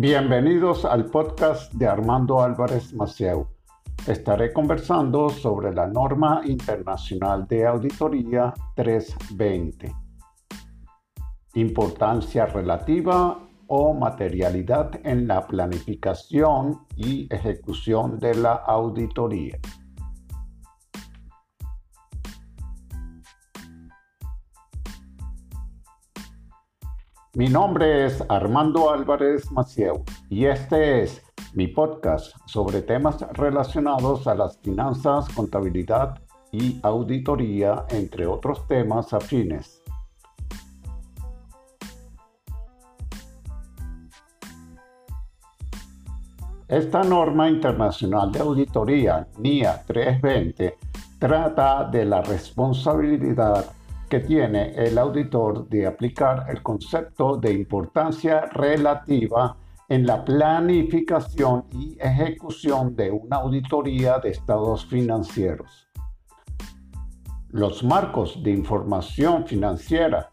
Bienvenidos al podcast de Armando Álvarez Macieu. Estaré conversando sobre la norma internacional de auditoría 320. Importancia relativa o materialidad en la planificación y ejecución de la auditoría. Mi nombre es Armando Álvarez Macieu y este es mi podcast sobre temas relacionados a las finanzas, contabilidad y auditoría, entre otros temas afines. Esta norma internacional de auditoría, NIA 320, trata de la responsabilidad que tiene el auditor de aplicar el concepto de importancia relativa en la planificación y ejecución de una auditoría de estados financieros. Los marcos de información financiera,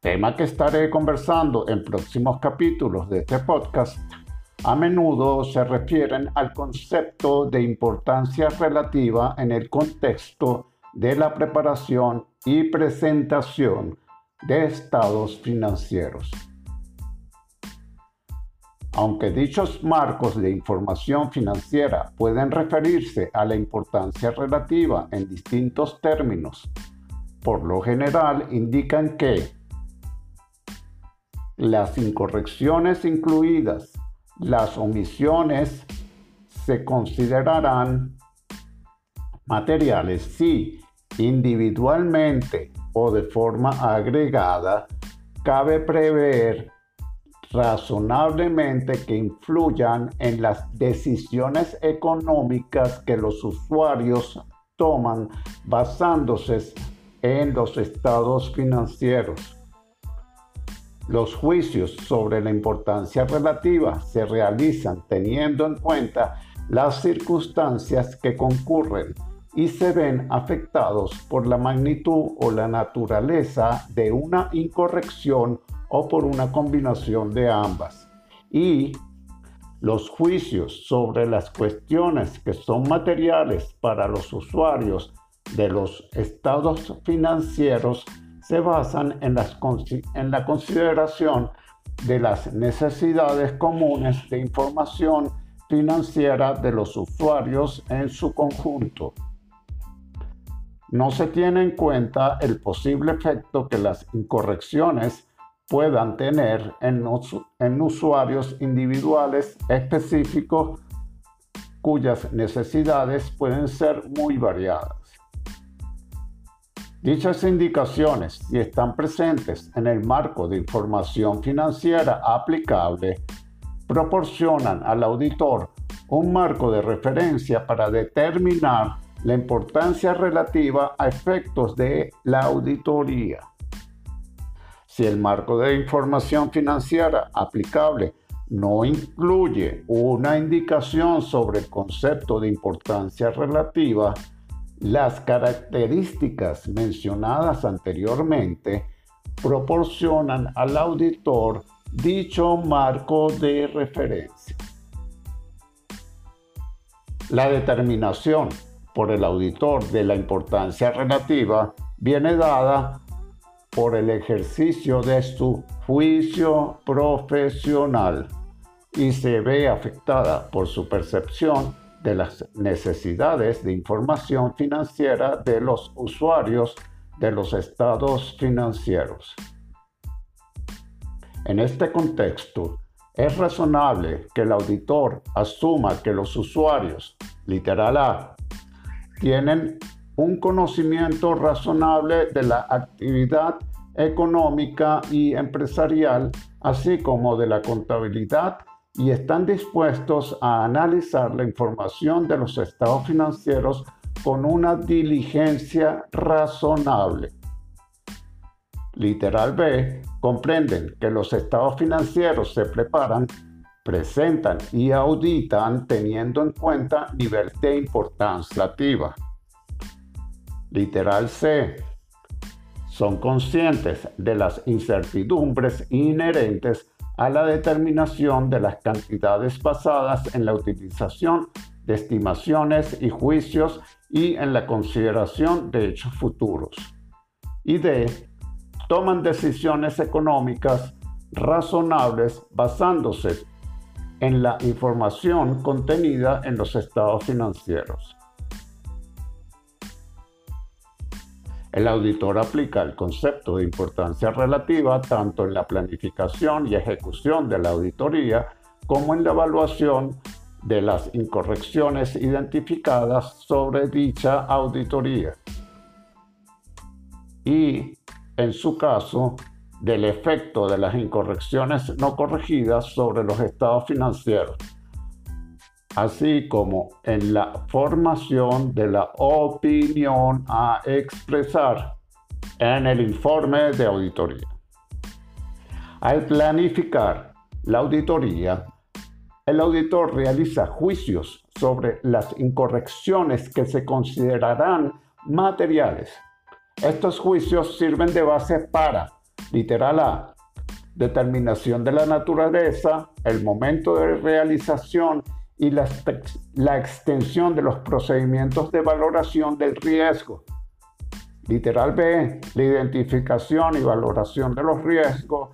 tema que estaré conversando en próximos capítulos de este podcast, a menudo se refieren al concepto de importancia relativa en el contexto de la preparación y presentación de estados financieros. Aunque dichos marcos de información financiera pueden referirse a la importancia relativa en distintos términos, por lo general indican que las incorrecciones incluidas, las omisiones, se considerarán materiales si individualmente o de forma agregada, cabe prever razonablemente que influyan en las decisiones económicas que los usuarios toman basándose en los estados financieros. Los juicios sobre la importancia relativa se realizan teniendo en cuenta las circunstancias que concurren y se ven afectados por la magnitud o la naturaleza de una incorrección o por una combinación de ambas. Y los juicios sobre las cuestiones que son materiales para los usuarios de los estados financieros se basan en, la consideración de las necesidades comunes de información financiera de los usuarios en su conjunto no se tiene en cuenta el posible efecto que las incorrecciones puedan tener en, usuarios individuales específicos cuyas necesidades pueden ser muy variadas. Dichas indicaciones, si están presentes en el marco de información financiera aplicable, proporcionan al auditor un marco de referencia para determinar la importancia relativa a efectos de la auditoría. Si el marco de información financiera aplicable no incluye una indicación sobre el concepto de importancia relativa, las características mencionadas anteriormente proporcionan al auditor dicho marco de referencia. La determinación por el auditor de la importancia relativa viene dada por el ejercicio de su juicio profesional y se ve afectada por su percepción de las necesidades de información financiera de los usuarios de los estados financieros. En este contexto, es razonable que el auditor asuma que los usuarios, literal A, tienen un conocimiento razonable de la actividad económica y empresarial, así como de la contabilidad, y están dispuestos a analizar la información de los estados financieros con una diligencia razonable. Literal B, comprenden que los estados financieros se preparan presentan y auditan teniendo en cuenta nivel de importancia relativa. Literal C. Son conscientes de las incertidumbres inherentes a la determinación de las cantidades basadas en la utilización de estimaciones y juicios y en la consideración de hechos futuros. Y D. Toman decisiones económicas razonables basándose en la información contenida en los estados financieros. El auditor aplica el concepto de importancia relativa tanto en la planificación y ejecución de la auditoría como en la evaluación de las incorrecciones identificadas sobre dicha auditoría. Y, en su caso, del efecto de las incorrecciones no corregidas sobre los estados financieros así como en la formación de la opinión a expresar en el informe de auditoría. Al planificar la auditoría, el auditor realiza juicios sobre las incorrecciones que se considerarán materiales. Estos juicios sirven de base para, literal A, determinación de la naturaleza, el momento de realización y la, extensión de los procedimientos de valoración del riesgo. Literal B, la identificación y valoración de los riesgos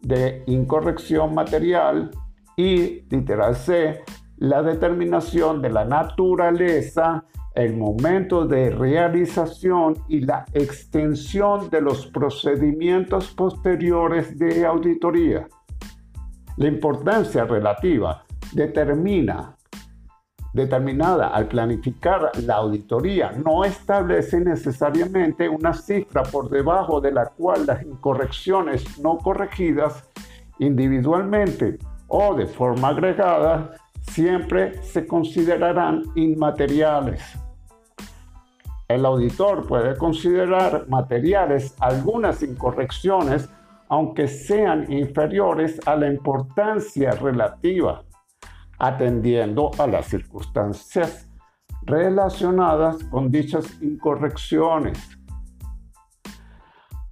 de incorrección material. Y literal C, la determinación de la naturaleza, el momento de realización y la extensión de los procedimientos posteriores de auditoría. La importancia relativa determina determinada al planificar la auditoría no establece necesariamente una cifra por debajo de la cual las incorrecciones no corregidas individualmente o de forma agregada siempre se considerarán inmateriales. El auditor puede considerar materiales algunas incorrecciones aunque sean inferiores a la importancia relativa atendiendo a las circunstancias relacionadas con dichas incorrecciones.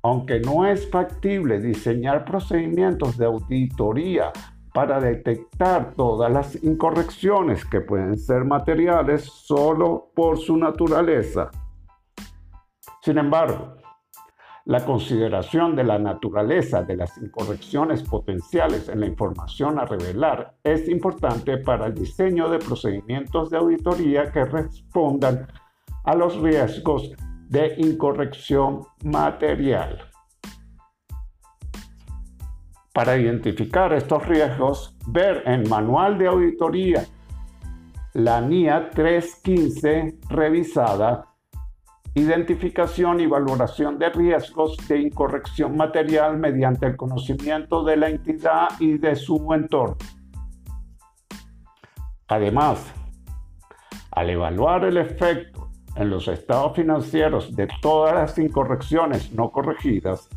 Aunque no es factible diseñar procedimientos de auditoría para detectar todas las incorrecciones que pueden ser materiales solo por su naturaleza. Sin embargo, la consideración de la naturaleza de las incorrecciones potenciales en la información a revelar es importante para el diseño de procedimientos de auditoría que respondan a los riesgos de incorrección material. Para identificar estos riesgos, ver en Manual de Auditoría la NIA 315 revisada identificación y valoración de riesgos de incorrección material mediante el conocimiento de la entidad y de su entorno. Además, al evaluar el efecto en los estados financieros de todas las incorrecciones no corregidas,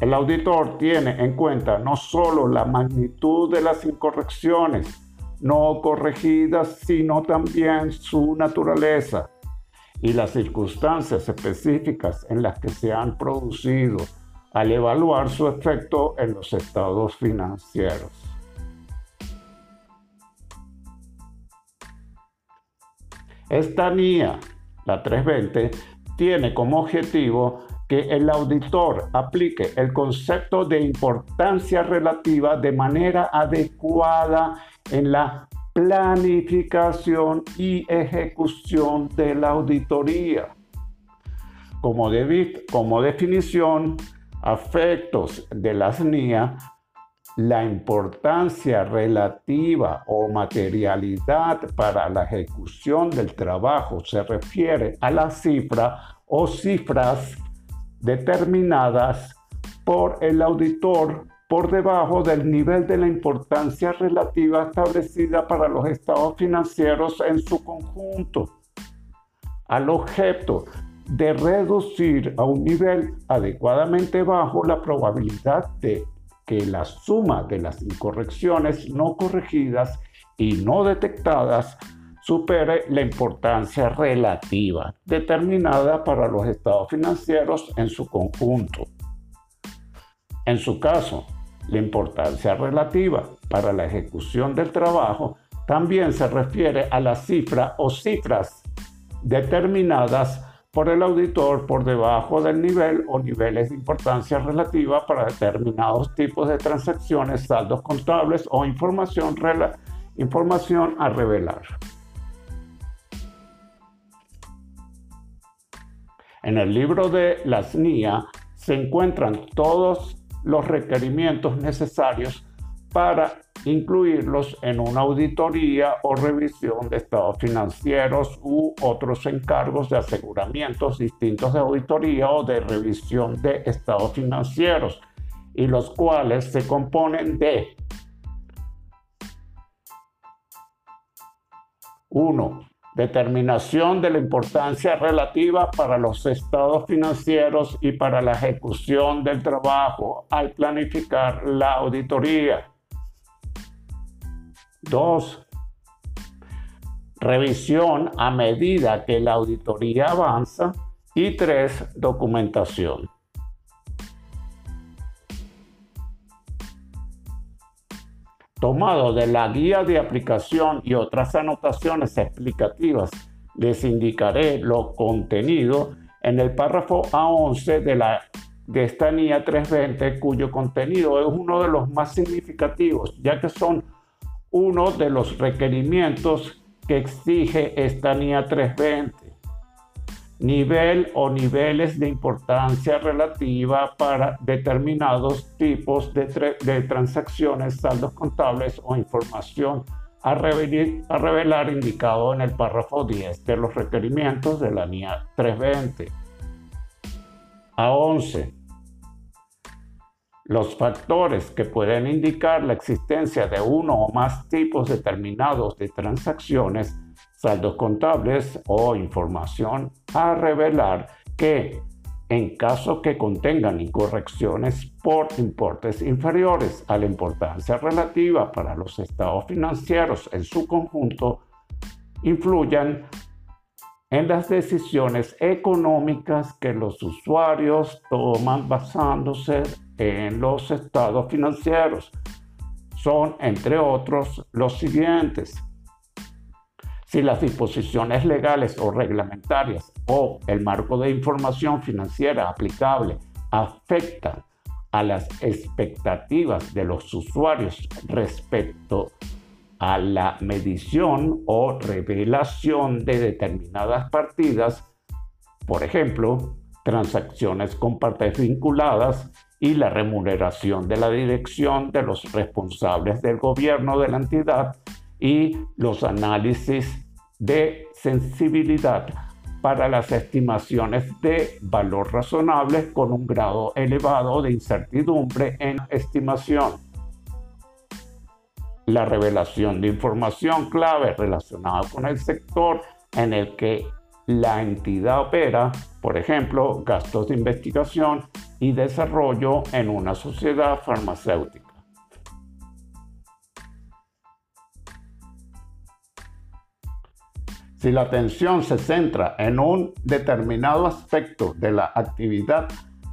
el auditor tiene en cuenta no solo la magnitud de las incorrecciones no corregidas, sino también su naturaleza, y las circunstancias específicas en las que se han producido al evaluar su efecto en los estados financieros. Esta NIA, la 320, tiene como objetivo que el auditor aplique el concepto de importancia relativa de manera adecuada en la planificación y ejecución de la auditoría. Como, como definición, afectos de la SNIA, la importancia relativa o materialidad para la ejecución del trabajo se refiere a la cifra o cifras determinadas por el auditor por debajo del nivel de la importancia relativa establecida para los estados financieros en su conjunto, al objeto de reducir a un nivel adecuadamente bajo la probabilidad de que la suma de las incorrecciones no corregidas y no detectadas supere la importancia relativa determinada para los estados financieros en su conjunto. En su caso, La importancia relativa para la ejecución del trabajo también se refiere a la cifra o cifras determinadas por el auditor por debajo del nivel o niveles de importancia relativa para determinados tipos de transacciones, saldos contables o información, información a revelar. En el libro de las NIA se encuentran todos los requerimientos necesarios para incluirlos en una auditoría o revisión de estados financieros u otros encargos de aseguramientos distintos de auditoría o de revisión de estados financieros, y los cuales se componen de 1. Determinación de la importancia relativa para los estados financieros y para la ejecución del trabajo al planificar la auditoría. 2. Revisión a medida que la auditoría avanza. Y 3. Documentación. Tomado de la guía de aplicación y otras anotaciones explicativas, les indicaré lo contenido en el párrafo A11 de, la, de esta NIA 320, cuyo contenido es uno de los más significativos, ya que son uno de los requerimientos que exige esta NIA 320. Nivel o niveles de importancia relativa para determinados tipos de, transacciones, saldos contables o información a, a revelar indicado en el párrafo 10 de los requerimientos de la NIA 320. A 11 los factores que pueden indicar la existencia de uno o más tipos determinados de transacciones, saldos contables o información a revelar que, en caso que contengan incorrecciones por importes inferiores a la importancia relativa para los estados financieros en su conjunto, influyan en las decisiones económicas que los usuarios toman basándose en los estados financieros son, entre otros, los siguientes. Si las disposiciones legales o reglamentarias o el marco de información financiera aplicable afectan a las expectativas de los usuarios respecto a la medición o revelación de determinadas partidas, por ejemplo, transacciones con partes vinculadas y la remuneración de la dirección de los responsables del gobierno de la entidad y los análisis de sensibilidad para las estimaciones de valor razonable con un grado elevado de incertidumbre en estimación. La revelación de información clave relacionada con el sector en el que la entidad opera, por ejemplo, gastos de investigación y desarrollo en una sociedad farmacéutica. Si la atención se centra en un determinado aspecto de la actividad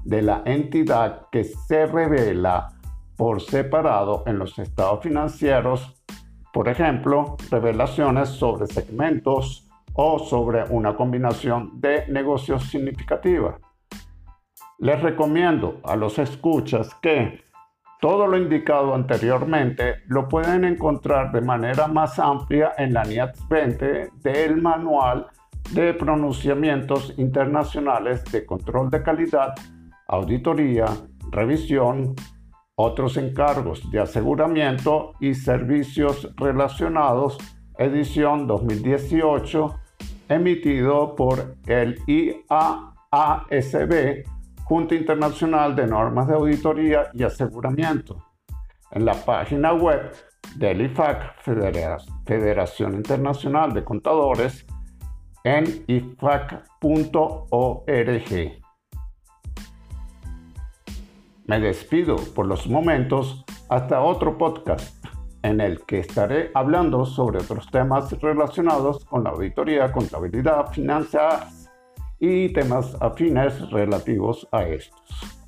de la entidad que se revela por separado en los estados financieros, por ejemplo, revelaciones sobre segmentos o sobre una combinación de negocios significativa. Les recomiendo a los escuchas que todo lo indicado anteriormente lo pueden encontrar de manera más amplia en la NIAT 20 del Manual de Pronunciamientos Internacionales de Control de Calidad, Auditoría, Revisión, otros encargos de aseguramiento y servicios relacionados, edición 2018, emitido por el IAASB Junta Internacional de Normas de Auditoría y Aseguramiento. En la página web del IFAC, Federación Internacional de Contadores, en ifac.org. Me despido por los momentos hasta otro podcast en el que estaré hablando sobre otros temas relacionados con la auditoría, contabilidad, finanzas y temas afines relativos a estos.